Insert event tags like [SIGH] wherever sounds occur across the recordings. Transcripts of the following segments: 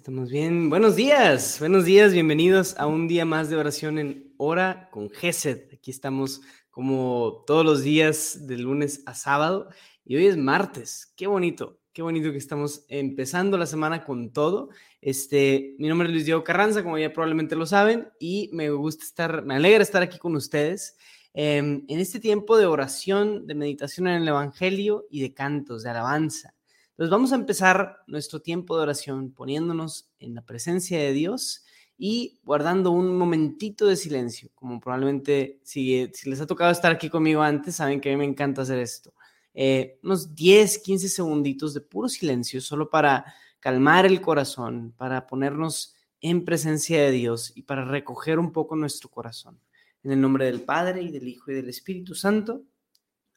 Estamos bien. Buenos días, buenos días, bienvenidos a un día más de oración en hora con Gesed. Aquí estamos como todos los días de lunes a sábado y hoy es martes. Qué bonito, qué bonito que estamos empezando la semana con todo. Este, mi nombre es Luis Diego Carranza, como ya probablemente lo saben, y me gusta estar, me alegra estar aquí con ustedes. Em, en este tiempo de oración, de meditación en el Evangelio y de cantos, de alabanza. Entonces vamos a empezar nuestro tiempo de oración poniéndonos en la presencia de Dios y guardando un momentito de silencio, como probablemente si, les ha tocado estar aquí conmigo antes, saben que a mí me encanta hacer esto. Eh, unos 10, 15 segunditos de puro silencio, solo para calmar el corazón, para ponernos en presencia de Dios y para recoger un poco nuestro corazón. En el nombre del Padre y del Hijo y del Espíritu Santo.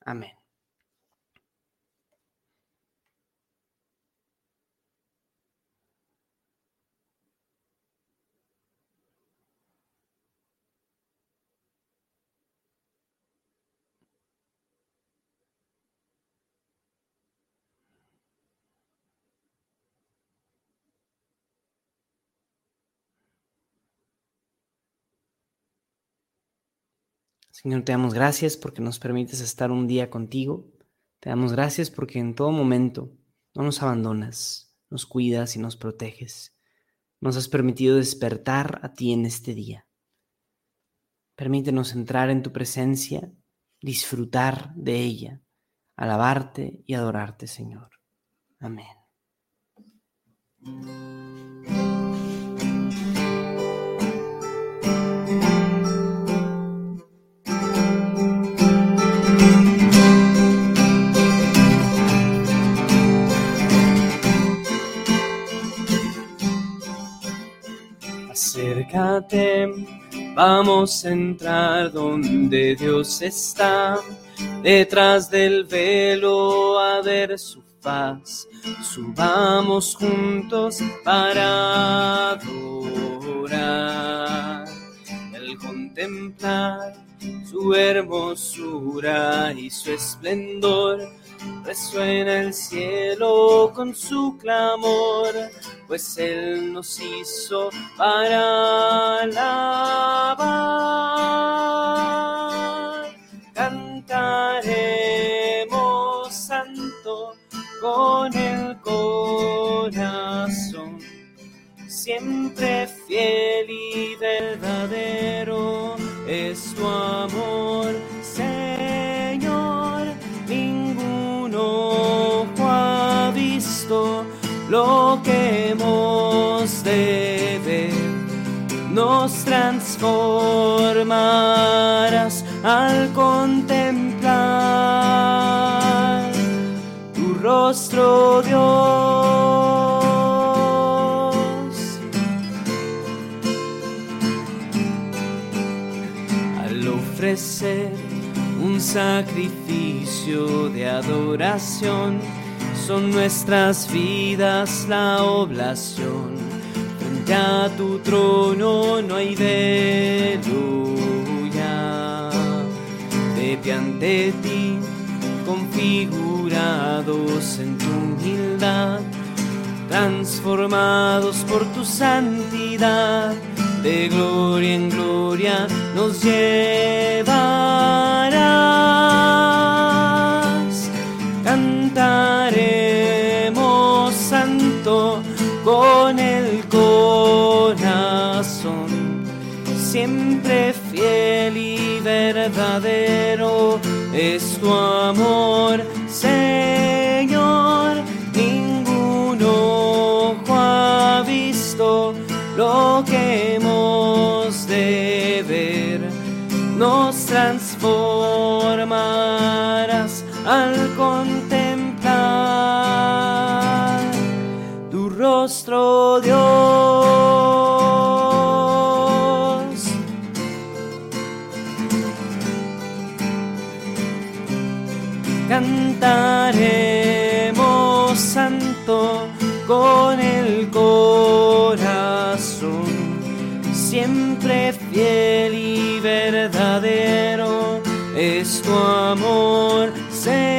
Amén. Señor, te damos gracias porque nos permites estar un día contigo. Te damos gracias porque en todo momento no nos abandonas, nos cuidas y nos proteges. Nos has permitido despertar a ti en este día. Permítenos entrar en tu presencia, disfrutar de ella, alabarte y adorarte, Señor. Amén. Vamos a entrar donde Dios está, detrás del velo a ver su faz, subamos juntos para adorar, el contemplar su hermosura y su esplendor resuena el cielo con su clamor, pues Él nos hizo para alabar. Cantaremos santo con el corazón, siempre fiel y verdadero es tu amor lo que hemos de ver. Nos transformarás al contemplar tu rostro, Dios. Al ofrecer un sacrificio de adoración, son nuestras vidas la oblación. Frente a tu trono no hay velo ya. De pie ante ti, configurados en tu humildad, transformados por tu santidad, de gloria en gloria nos llevarás. Verdadero es tu amor, Señor. Ninguno ojo ha visto lo que hemos de ver, nos transformarás al contemplar rostro, Dios. Cantaremos santo con el corazón, siempre fiel y verdadero es tu amor, Señor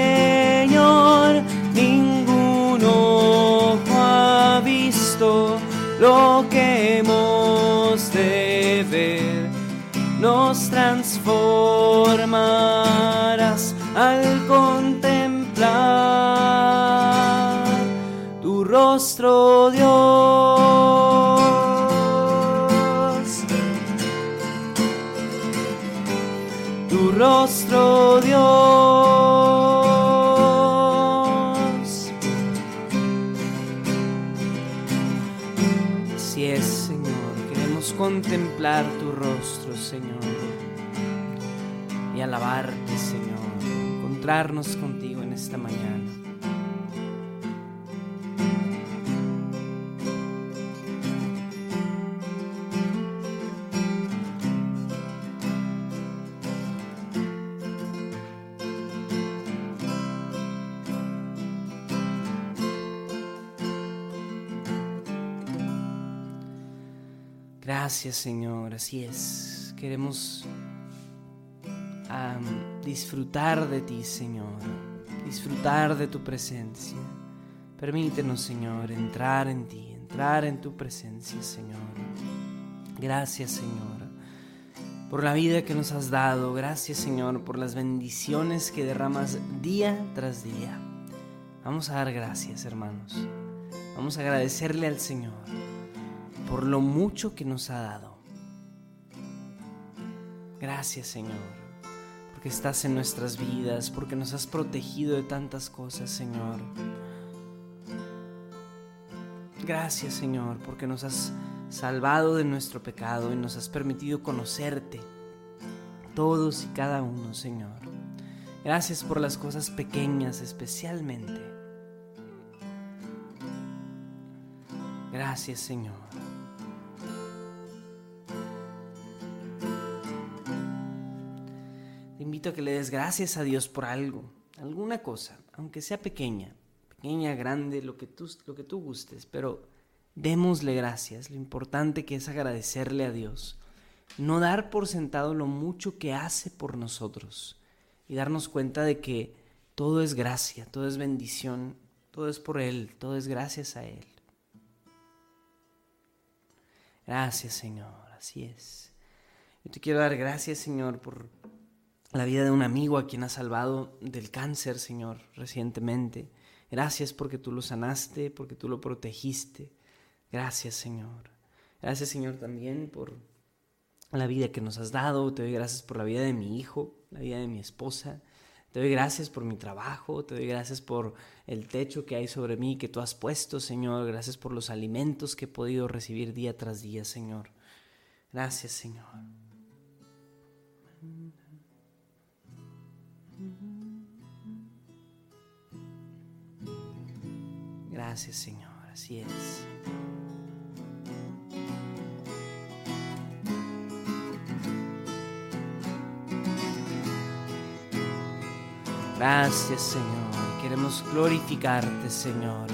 lo que hemos de ver. Nos transformarás al tu rostro, Dios. Tu rostro, Dios. contemplar tu rostro, Señor, y alabarte, Señor, encontrarnos contigo en esta mañana. Gracias Señor, así es. Queremos disfrutar de ti Señor, disfrutar de tu presencia. Permítenos Señor entrar en ti, entrar en tu presencia Señor. Gracias Señor por la vida que nos has dado. Gracias Señor por las bendiciones que derramas día tras día. Vamos a dar gracias hermanos. Vamos a agradecerle al Señor por lo mucho que nos ha dado. Gracias Señor, porque estás en nuestras vidas, porque nos has protegido de tantas cosas, Señor. Gracias Señor, porque nos has salvado de nuestro pecado y nos has permitido conocerte, todos y cada uno, Señor. Gracias por las cosas pequeñas especialmente. Gracias Señor. Que le des gracias a Dios por algo, alguna cosa, aunque sea pequeña, pequeña, grande, lo que tú, lo que tú gustes, pero démosle gracias. Lo importante que es agradecerle a Dios, no dar por sentado lo mucho que hace por nosotros y darnos cuenta de que todo es gracia, todo es bendición, todo es por Él, todo es gracias a Él. Gracias Señor, así es. Yo te quiero dar gracias Señor por la vida de un amigo a quien has salvado del cáncer, Señor, recientemente. Gracias porque tú lo sanaste, porque tú lo protegiste. Gracias, Señor. Gracias, Señor, también por la vida que nos has dado. Te doy gracias por la vida de mi hijo, la vida de mi esposa. Te doy gracias por mi trabajo, te doy gracias por el techo que hay sobre mí, que tú has puesto, Señor. Gracias por los alimentos que he podido recibir día tras día, Señor. Gracias, Señor. Gracias Señor, así es. Gracias Señor, queremos glorificarte Señor,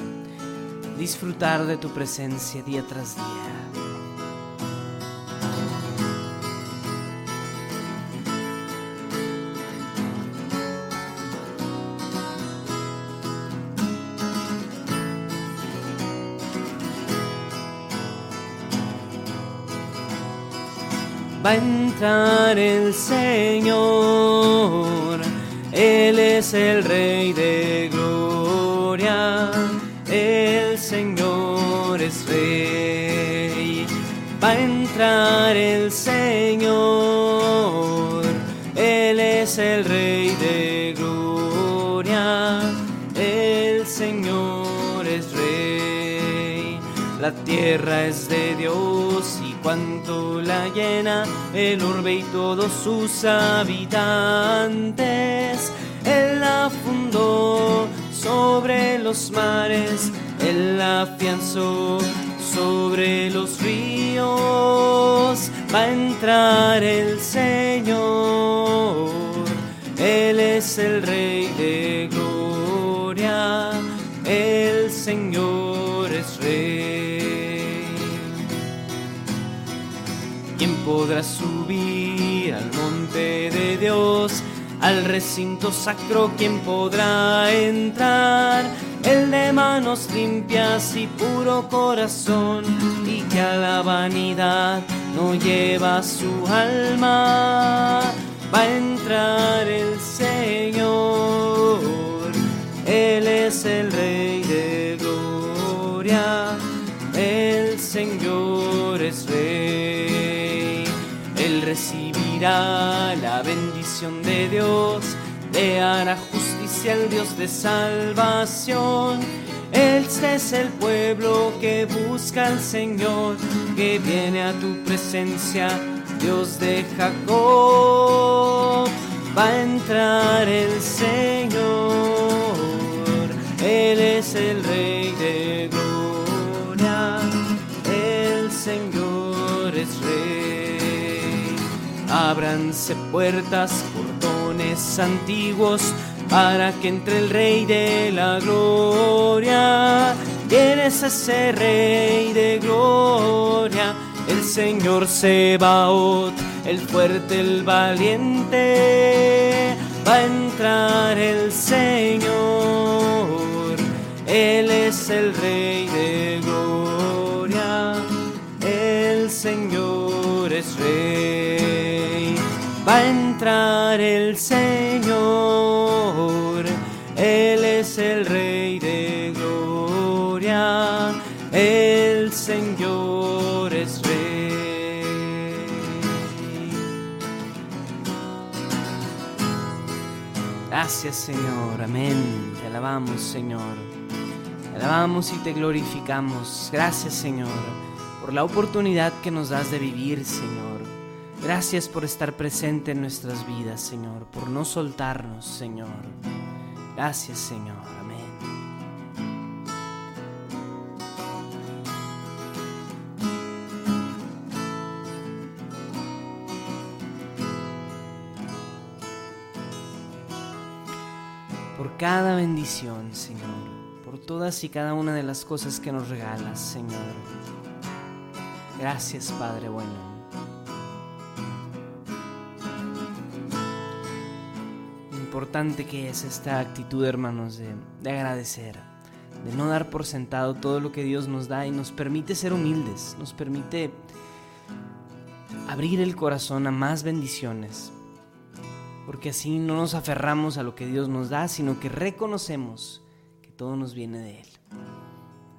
disfrutar de tu presencia día tras día. Va a entrar el Señor. Él es el Rey de gloria, el Señor es Rey. Va a entrar el Señor, Él es el Rey de gloria, el Señor es Rey. La tierra es de Dios cuanto la llena el orbe y todos sus habitantes. Él la fundó sobre los mares, él la afianzó sobre los ríos. Va a entrar el Señor, Él es el Rey de gloria, el Señor podrá subir al monte de Dios, al recinto sacro, quien podrá entrar. El de mano manos limpias y puro corazón, y que a la vanidad no lleva su alma, va a entrar el Señor. Él es el Rey de gloria, el Señor recibirá la bendición de Dios, le hará justicia al Dios de salvación. Este es el pueblo que busca al Señor, que viene a tu presencia, Dios de Jacob. Va a entrar el Señor, Él es el Rey de gloria, el Señor Ábranse puertas, portones antiguos, para que entre el Rey de la Gloria. ¿Quién es ese Rey de Gloria? El Señor Sebaot, el fuerte, el valiente. Va a entrar el Señor, Él es el Rey Va a entrar el Señor, Él es el Rey de gloria, el Señor es Rey. Gracias Señor, amén. Te alabamos Señor. Te alabamos y te glorificamos. Gracias Señor por la oportunidad que nos das de vivir Señor. Gracias por estar presente en nuestras vidas, Señor, por no soltarnos, Señor. Gracias, Señor. Amén. Por cada bendición, Señor, por todas y cada una de las cosas que nos regalas, Señor. Gracias, Padre bueno. Importante que es esta actitud, hermanos, de, de, agradecer, de no dar por sentado todo lo que Dios nos da y nos permite ser humildes, nos permite abrir el corazón a más bendiciones, porque así no nos aferramos a lo que Dios nos da, sino que reconocemos que todo nos viene de Él.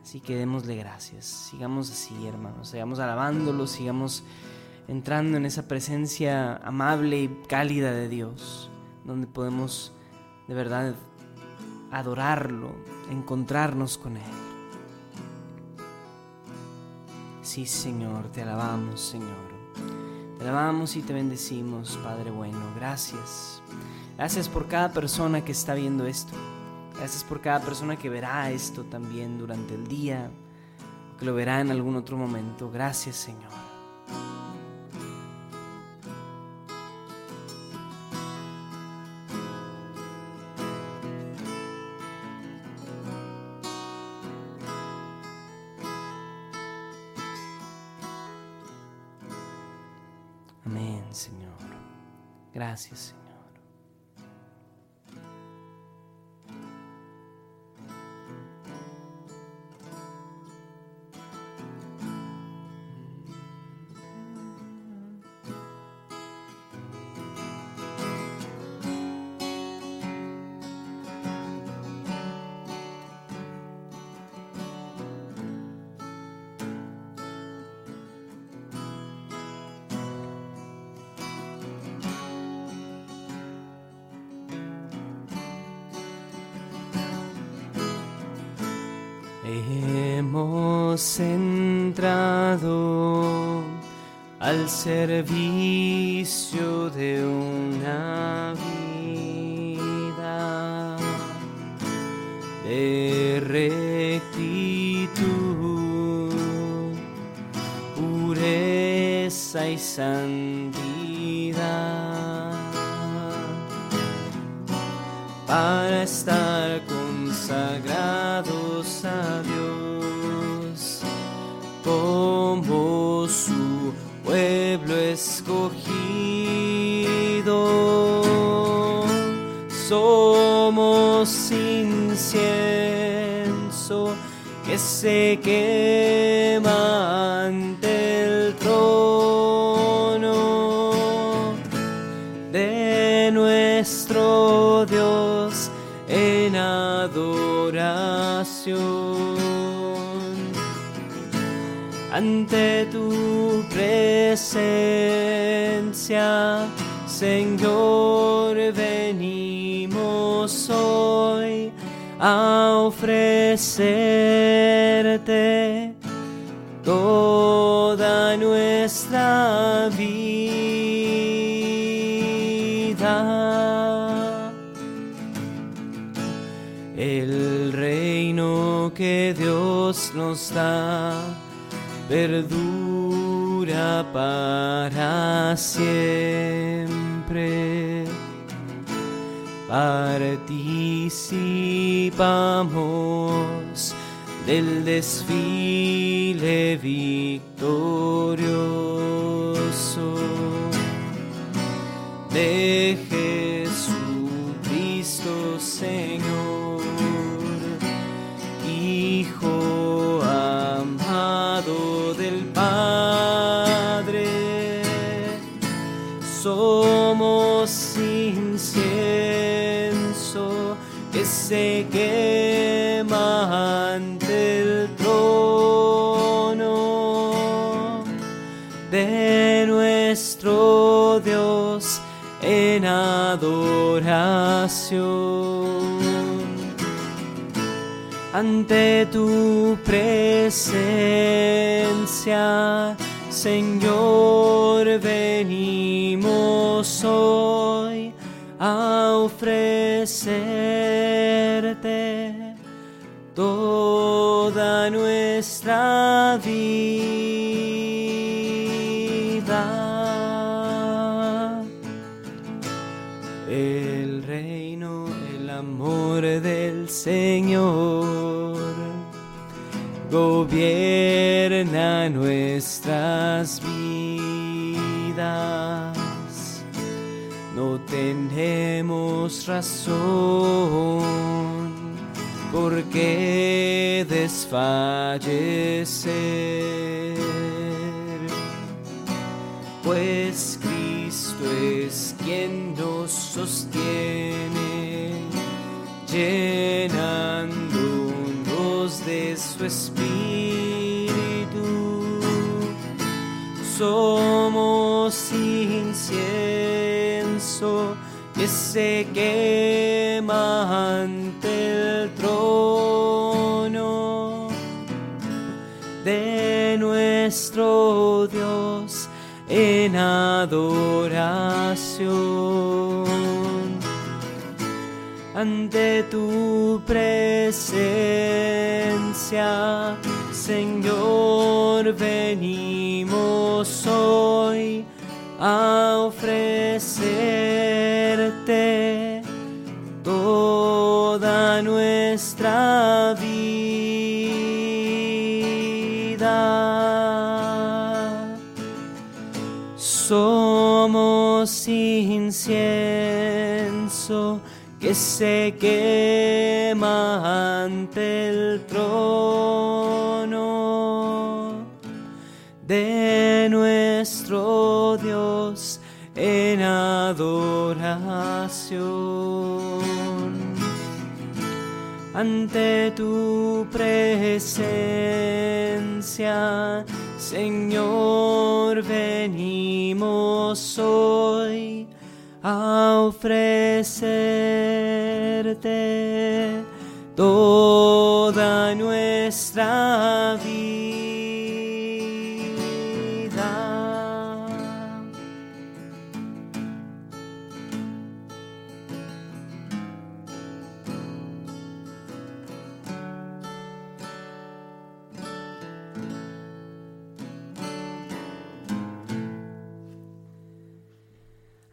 Así que démosle gracias, sigamos así, hermanos, sigamos alabándolo, sigamos entrando en esa presencia amable y cálida de Dios donde podemos de verdad adorarlo, encontrarnos con Él. Sí, Señor, te alabamos, Señor. Te alabamos y te bendecimos, Padre bueno. Gracias. Gracias por cada persona que está viendo esto. Gracias por cada persona que verá esto también durante el día, que lo verá en algún otro momento. Gracias, Señor. Hemos entrado al servicio de una vida de rectitud, pureza y santidad. Para estar consagrados a Dios Somos incienso que se quema ante el trono de nuestro Dios en adoración. Ante tu presencia, a ofrecerte toda nuestra vida. El reino que Dios nos da perdura para siempre. Participamos del desfile victorioso En adoración. Ante tu presencia, Señor, venimos hoy a ofrecerte toda nuestra vida. Señor. Gobierna nuestras vidas. No tenemos razón. Por qué desfallecer, pues Cristo es quien nos sostiene, llenándonos de su espíritu. Somos incienso que se quema ante el trono de nuestro Dios en adoración ante tu presencia, Señor, venimos hoy a ofrecerte toda nuestra vida. Somos incienso que se quema ante el trono de nuestro Dios en adoración. Ante tu presencia, Señor, venimos hoy a ofrecerte toda nuestra vida.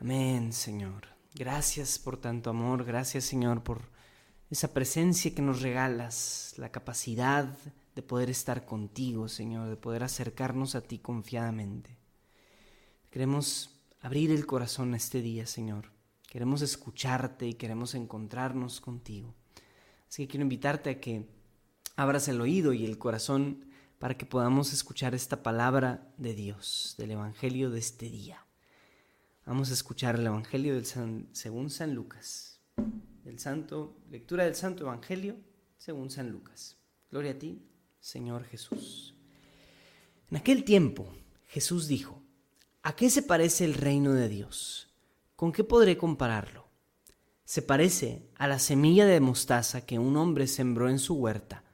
Amén, Señor. Gracias por tanto amor, gracias Señor por esa presencia que nos regalas, la capacidad de poder estar contigo, Señor, de poder acercarnos a ti confiadamente. Queremos abrir el corazón este día, Señor. Queremos escucharte y queremos encontrarnos contigo. Así que quiero invitarte a que abras el oído y el corazón para que podamos escuchar esta palabra de Dios, del Evangelio de este día. Vamos a escuchar el Evangelio del según San Lucas, santo, lectura del Santo Evangelio según San Lucas. Gloria a ti, Señor Jesús. En aquel tiempo, Jesús dijo, ¿A qué se parece el reino de Dios? ¿Con qué podré compararlo? Se parece a la semilla de mostaza que un hombre sembró en su huerta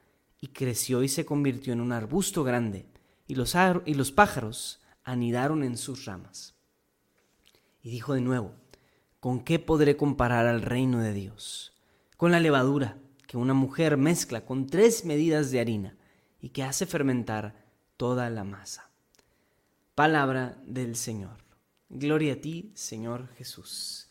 y creció y se convirtió en un arbusto grande, y los pájaros anidaron en sus ramas. Y dijo de nuevo, ¿con qué podré comparar al reino de Dios? Con la levadura que una mujer mezcla con tres medidas de harina y que hace fermentar toda la masa. Palabra del Señor. Gloria a ti, Señor Jesús.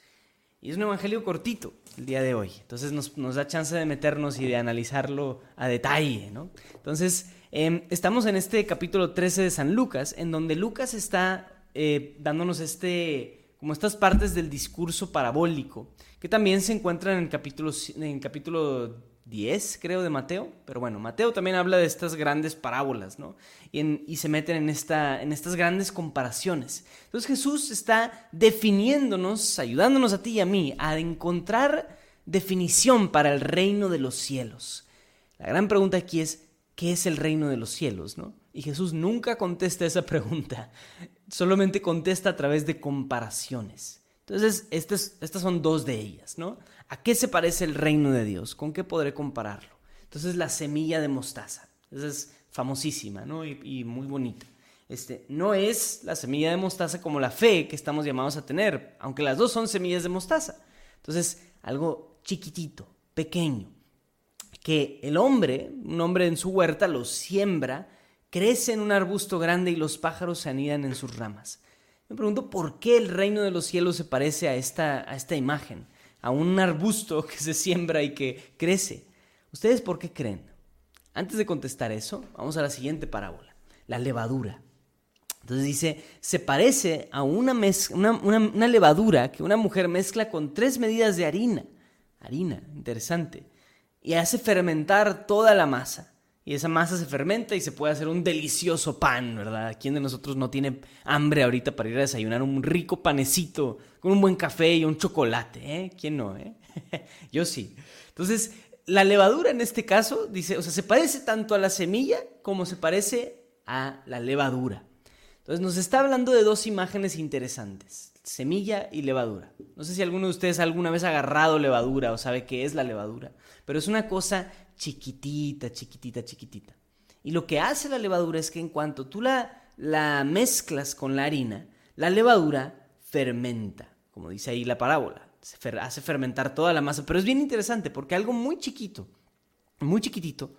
Y es un evangelio cortito el día de hoy, entonces nos, da chance de meternos y de analizarlo a detalle, ¿no? Entonces, em, estamos en este capítulo 13 de San Lucas, en donde Lucas está eh, dándonos este, como estas partes del discurso parabólico, que también se encuentran en capítulo, en capítulo 10, creo, de Mateo. Pero bueno, Mateo también habla de estas grandes parábolas, ¿no? Y, se meten en, esta, en estas grandes comparaciones. Entonces Jesús está definiéndonos, ayudándonos a ti y a mí a encontrar definición para el reino de los cielos. La gran pregunta aquí es, ¿qué es el reino de los cielos, no? Y Jesús nunca contesta esa pregunta, solamente contesta a través de comparaciones. Entonces, estas, estas son dos de ellas, ¿no? ¿A qué se parece el reino de Dios? ¿Con qué podré compararlo? Entonces, la semilla de mostaza. Esa es famosísima, ¿no? Y, muy bonita. Este, no es la semilla de mostaza como la fe que estamos llamados a tener, aunque las dos son semillas de mostaza. Entonces, algo chiquitito, pequeño, que el hombre, un hombre en su huerta, lo siembra, crece en un arbusto grande y los pájaros se anidan en sus ramas. Me pregunto por qué el reino de los cielos se parece a esta, a esta imagen, a un arbusto que se siembra y que crece. ¿Ustedes por qué creen? Antes de contestar eso, vamos a la siguiente parábola, la levadura. Entonces dice, se parece a una, una, levadura que una mujer mezcla con tres medidas de harina. Harina, interesante. Y hace fermentar toda la masa y esa masa se fermenta y se puede hacer un delicioso pan, ¿verdad? ¿Quién de nosotros no tiene hambre ahorita para ir a desayunar un rico panecito con un buen café y un chocolate? ¿eh? ¿Quién no, eh? [LAUGHS] Yo sí. Entonces, la levadura en este caso, dice, o sea, se parece tanto a la semilla como se parece a la levadura. Entonces, nos está hablando de dos imágenes interesantes, semilla y levadura. No sé si alguno de ustedes alguna vez ha agarrado levadura o sabe qué es la levadura, pero es una cosa chiquitita, chiquitita, chiquitita. Y lo que hace la levadura es que en cuanto tú la, la mezclas con la harina, la levadura fermenta, como dice ahí la parábola. Se hace fermentar toda la masa. Pero es bien interesante porque algo muy chiquito, muy chiquitito,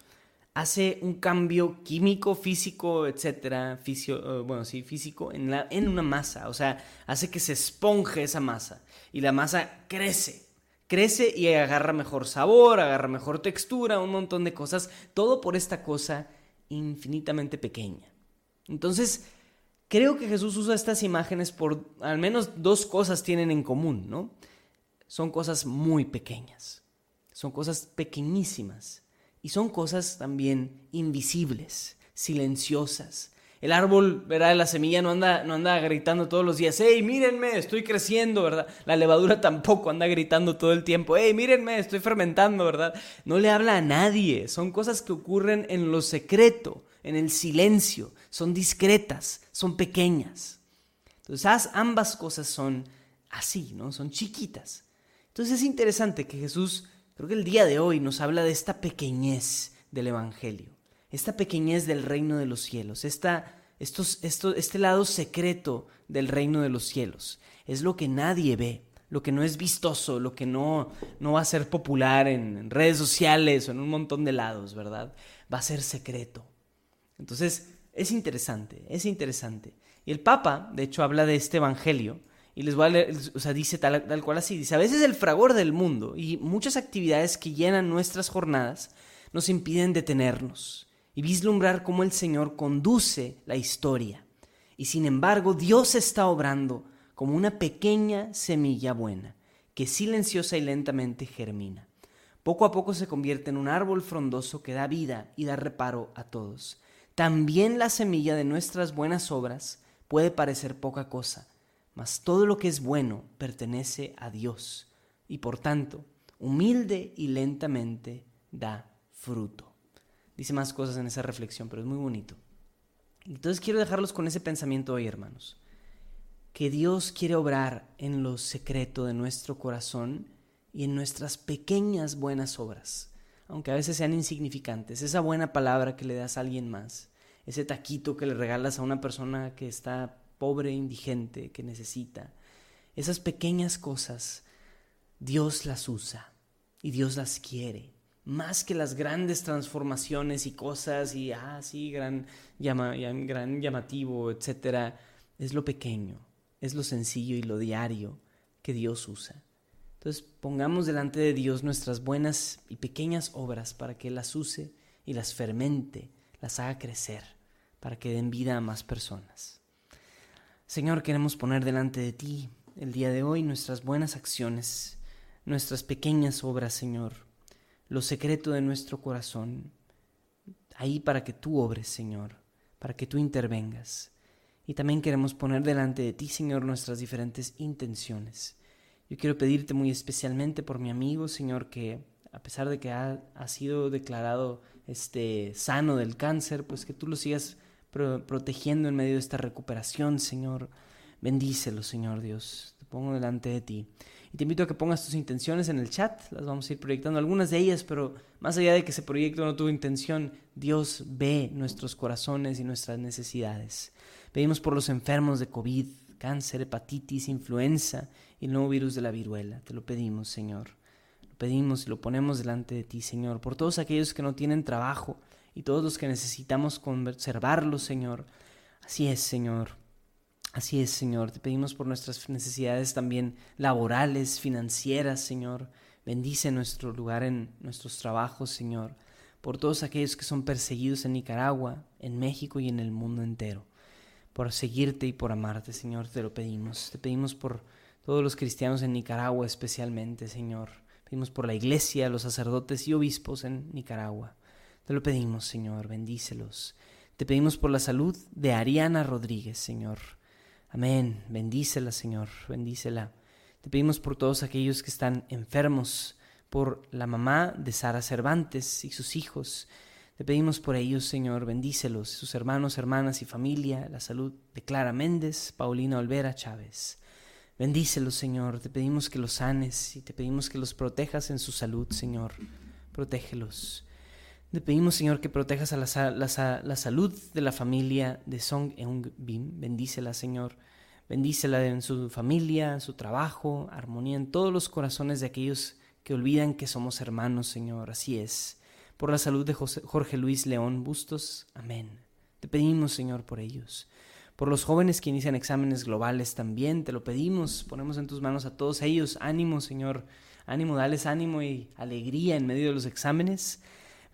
hace un cambio químico, físico, etcétera, fisio, eh, bueno, sí, físico, en, la, en una masa. O sea, hace que se esponje esa masa y la masa crece crece y agarra mejor sabor, agarra mejor textura, un montón de cosas, todo por esta cosa infinitamente pequeña. Entonces, creo que Jesús usa estas imágenes por al menos dos cosas tienen en común, ¿no? Son cosas muy pequeñas, son cosas pequeñísimas y son cosas también invisibles, silenciosas, el árbol, ¿verdad? La semilla no anda, no anda gritando todos los días, hey, mírenme, estoy creciendo, ¿verdad? La levadura tampoco anda gritando todo el tiempo, hey, mírenme, estoy fermentando, ¿verdad? No le habla a nadie, son cosas que ocurren en lo secreto, en el silencio, son discretas, son pequeñas. Entonces ambas cosas son así, ¿no? Son chiquitas. Entonces es interesante que Jesús, creo que el día de hoy nos habla de esta pequeñez del Evangelio esta pequeñez del reino de los cielos, esta, estos, este lado secreto del reino de los cielos. Es lo que nadie ve, lo que no es vistoso, lo que no, no va a ser popular en redes sociales o en un montón de lados, ¿verdad? Va a ser secreto. Entonces, es interesante, es interesante. Y el Papa, de hecho, habla de este Evangelio y les voy a leer, o sea, dice tal, tal cual así, dice, a veces el fragor del mundo y muchas actividades que llenan nuestras jornadas nos impiden detenernos y vislumbrar cómo el Señor conduce la historia. Y sin embargo, Dios está obrando como una pequeña semilla buena que silenciosa y lentamente germina. poco a poco se convierte en un árbol frondoso que da vida y da reparo a todos. También la semilla de nuestras buenas obras puede parecer poca cosa, mas todo lo que es bueno pertenece a Dios y por tanto, humilde y lentamente da fruto. Dice más cosas en esa reflexión, pero es muy bonito. Entonces quiero dejarlos con ese pensamiento hoy, hermanos. Que Dios quiere obrar en lo secreto de nuestro corazón y en nuestras pequeñas buenas obras, aunque a veces sean insignificantes. Esa buena palabra que le das a alguien más, ese taquito que le regalas a una persona que está pobre, indigente, que necesita. Esas pequeñas cosas, Dios las usa y Dios las quiere más que las grandes transformaciones y cosas y, ah, sí, gran, llama, gran llamativo, etcétera, es lo pequeño, es lo sencillo y lo diario que Dios usa. Entonces pongamos delante de Dios nuestras buenas y pequeñas obras para que las use y las fermente, las haga crecer, para que den vida a más personas. Señor, queremos poner delante de ti el día de hoy nuestras buenas acciones, nuestras pequeñas obras, Señor, lo secreto de nuestro corazón, ahí para que tú obres, Señor, para que tú intervengas. Y también queremos poner delante de ti, Señor, nuestras diferentes intenciones. Yo quiero pedirte muy especialmente por mi amigo, Señor, que a pesar de que ha, sido declarado este, sano del cáncer, pues que tú lo sigas protegiendo en medio de esta recuperación, Señor. Bendícelo, Señor Dios. Te pongo delante de ti. Y te invito a que pongas tus intenciones en el chat, las vamos a ir proyectando algunas de ellas, pero más allá de que se proyecte o no tu intención, Dios ve nuestros corazones y nuestras necesidades. Pedimos por los enfermos de COVID, cáncer, hepatitis, influenza y el nuevo virus de la viruela. Te lo pedimos, Señor. Lo pedimos y lo ponemos delante de ti, Señor, por todos aquellos que no tienen trabajo y todos los que necesitamos conservarlos, Señor. Así es, Señor. Así es, Señor. Te pedimos por nuestras necesidades también laborales, financieras, Señor. Bendice nuestro lugar en nuestros trabajos, Señor. Por todos aquellos que son perseguidos en Nicaragua, en México y en el mundo entero. Por seguirte y por amarte, Señor, te lo pedimos. Te pedimos por todos los cristianos en Nicaragua especialmente, Señor. Pedimos por la iglesia, los sacerdotes y obispos en Nicaragua. Te lo pedimos, Señor, bendícelos. Te pedimos por la salud de Ariana Rodríguez, Señor. Amén. Bendícela, Señor. Bendícela. Te pedimos por todos aquellos que están enfermos, por la mamá de Sara Cervantes y sus hijos. Te pedimos por ellos, Señor, bendícelos, sus hermanos, hermanas y familia, la salud de Clara Méndez, Paulina Olvera Chávez. Bendícelos, Señor, te pedimos que los sanes y te pedimos que los protejas en su salud, Señor. Protégelos. Te pedimos, Señor, que protejas a la, salud de la familia de Song Eung Bim. Bendícela, Señor. Bendícela en su familia, en su trabajo, armonía en todos los corazones de aquellos que olvidan que somos hermanos, Señor. Así es. Por la salud de Jorge Luis León Bustos. Amén. Te pedimos, Señor, por ellos. Por los jóvenes que inician exámenes globales también, te lo pedimos. Ponemos en tus manos a todos ellos. Ánimo, Señor. Ánimo, dales ánimo y alegría en medio de los exámenes.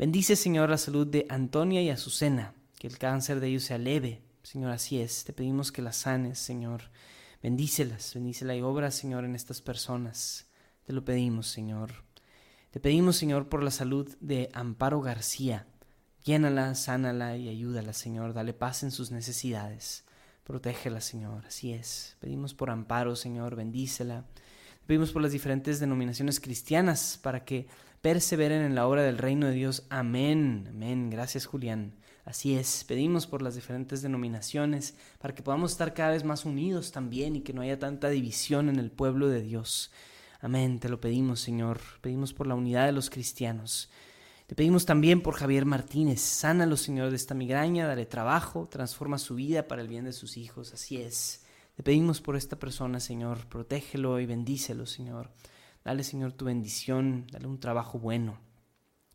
Bendice, Señor, la salud de Antonia y Azucena, que el cáncer de ellos sea leve. Señor, así es. Te pedimos que las sanes, Señor. Bendícelas, bendícela y obra, Señor, en estas personas. Te lo pedimos, Señor. Te pedimos, Señor, por la salud de Amparo García. Llénala, sánala y ayúdala, Señor. Dale paz en sus necesidades. Protégela, Señor. Así es. Pedimos por Amparo, Señor. Bendícela. Pedimos por las diferentes denominaciones cristianas para que perseveren en la obra del reino de Dios. Amén. Amén. Gracias, Julián. Así es, pedimos por las diferentes denominaciones para que podamos estar cada vez más unidos también y que no haya tanta división en el pueblo de Dios. Amén, te lo pedimos, Señor. Pedimos por la unidad de los cristianos. Te pedimos también por Javier Martínez. Sánalo, Señor, de esta migraña, dale trabajo, transforma su vida para el bien de sus hijos. Así es. Te pedimos por esta persona, Señor. Protégelo y bendícelo, Señor. Dale, Señor, tu bendición, dale un trabajo bueno.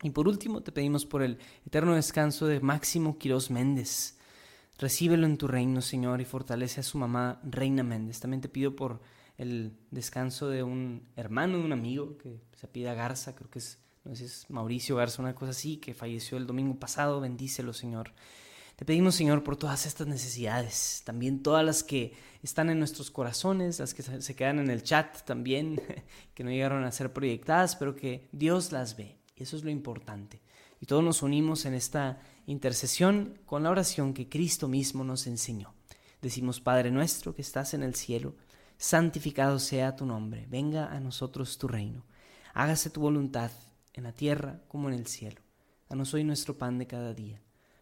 Y por último, te pedimos por el eterno descanso de Máximo Quirós Méndez. Recíbelo en tu reino, Señor, y fortalece a su mamá, Reina Méndez. También te pido por el descanso de un hermano, de un amigo, que se pida Garza, creo que es, no sé si es Mauricio Garza, una cosa así, que falleció el domingo pasado. Bendícelo, Señor. Te pedimos, Señor, por todas estas necesidades, también todas las que están en nuestros corazones, las que se quedan en el chat también, [LAUGHS] que no llegaron a ser proyectadas, pero que Dios las ve. Y eso es lo importante. Y todos nos unimos en esta intercesión con la oración que Cristo mismo nos enseñó. Decimos, Padre nuestro que estás en el cielo, santificado sea tu nombre, venga a nosotros tu reino, hágase tu voluntad en la tierra como en el cielo. Danos hoy nuestro pan de cada día.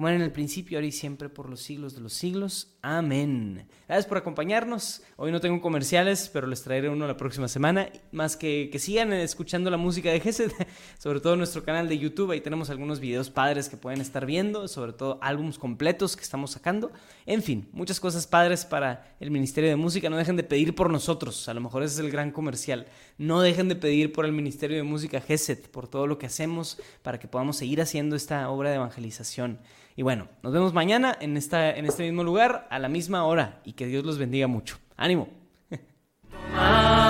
como era en el principio, ahora y siempre, por los siglos de los siglos. Amén. Gracias por acompañarnos. Hoy no tengo comerciales, pero les traeré uno la próxima semana. Más que que sigan escuchando la música de Gesed, [LAUGHS] sobre todo en nuestro canal de YouTube. Ahí tenemos algunos videos padres que pueden estar viendo, sobre todo álbumes completos que estamos sacando. En fin, muchas cosas padres para el Ministerio de Música. No dejen de pedir por nosotros. A lo mejor ese es el gran comercial. No dejen de pedir por el Ministerio de Música Gesed, por todo lo que hacemos para que podamos seguir haciendo esta obra de evangelización. Y bueno, nos vemos mañana en, esta, en este mismo lugar, a la misma hora, y que Dios los bendiga mucho. Ánimo. [LAUGHS]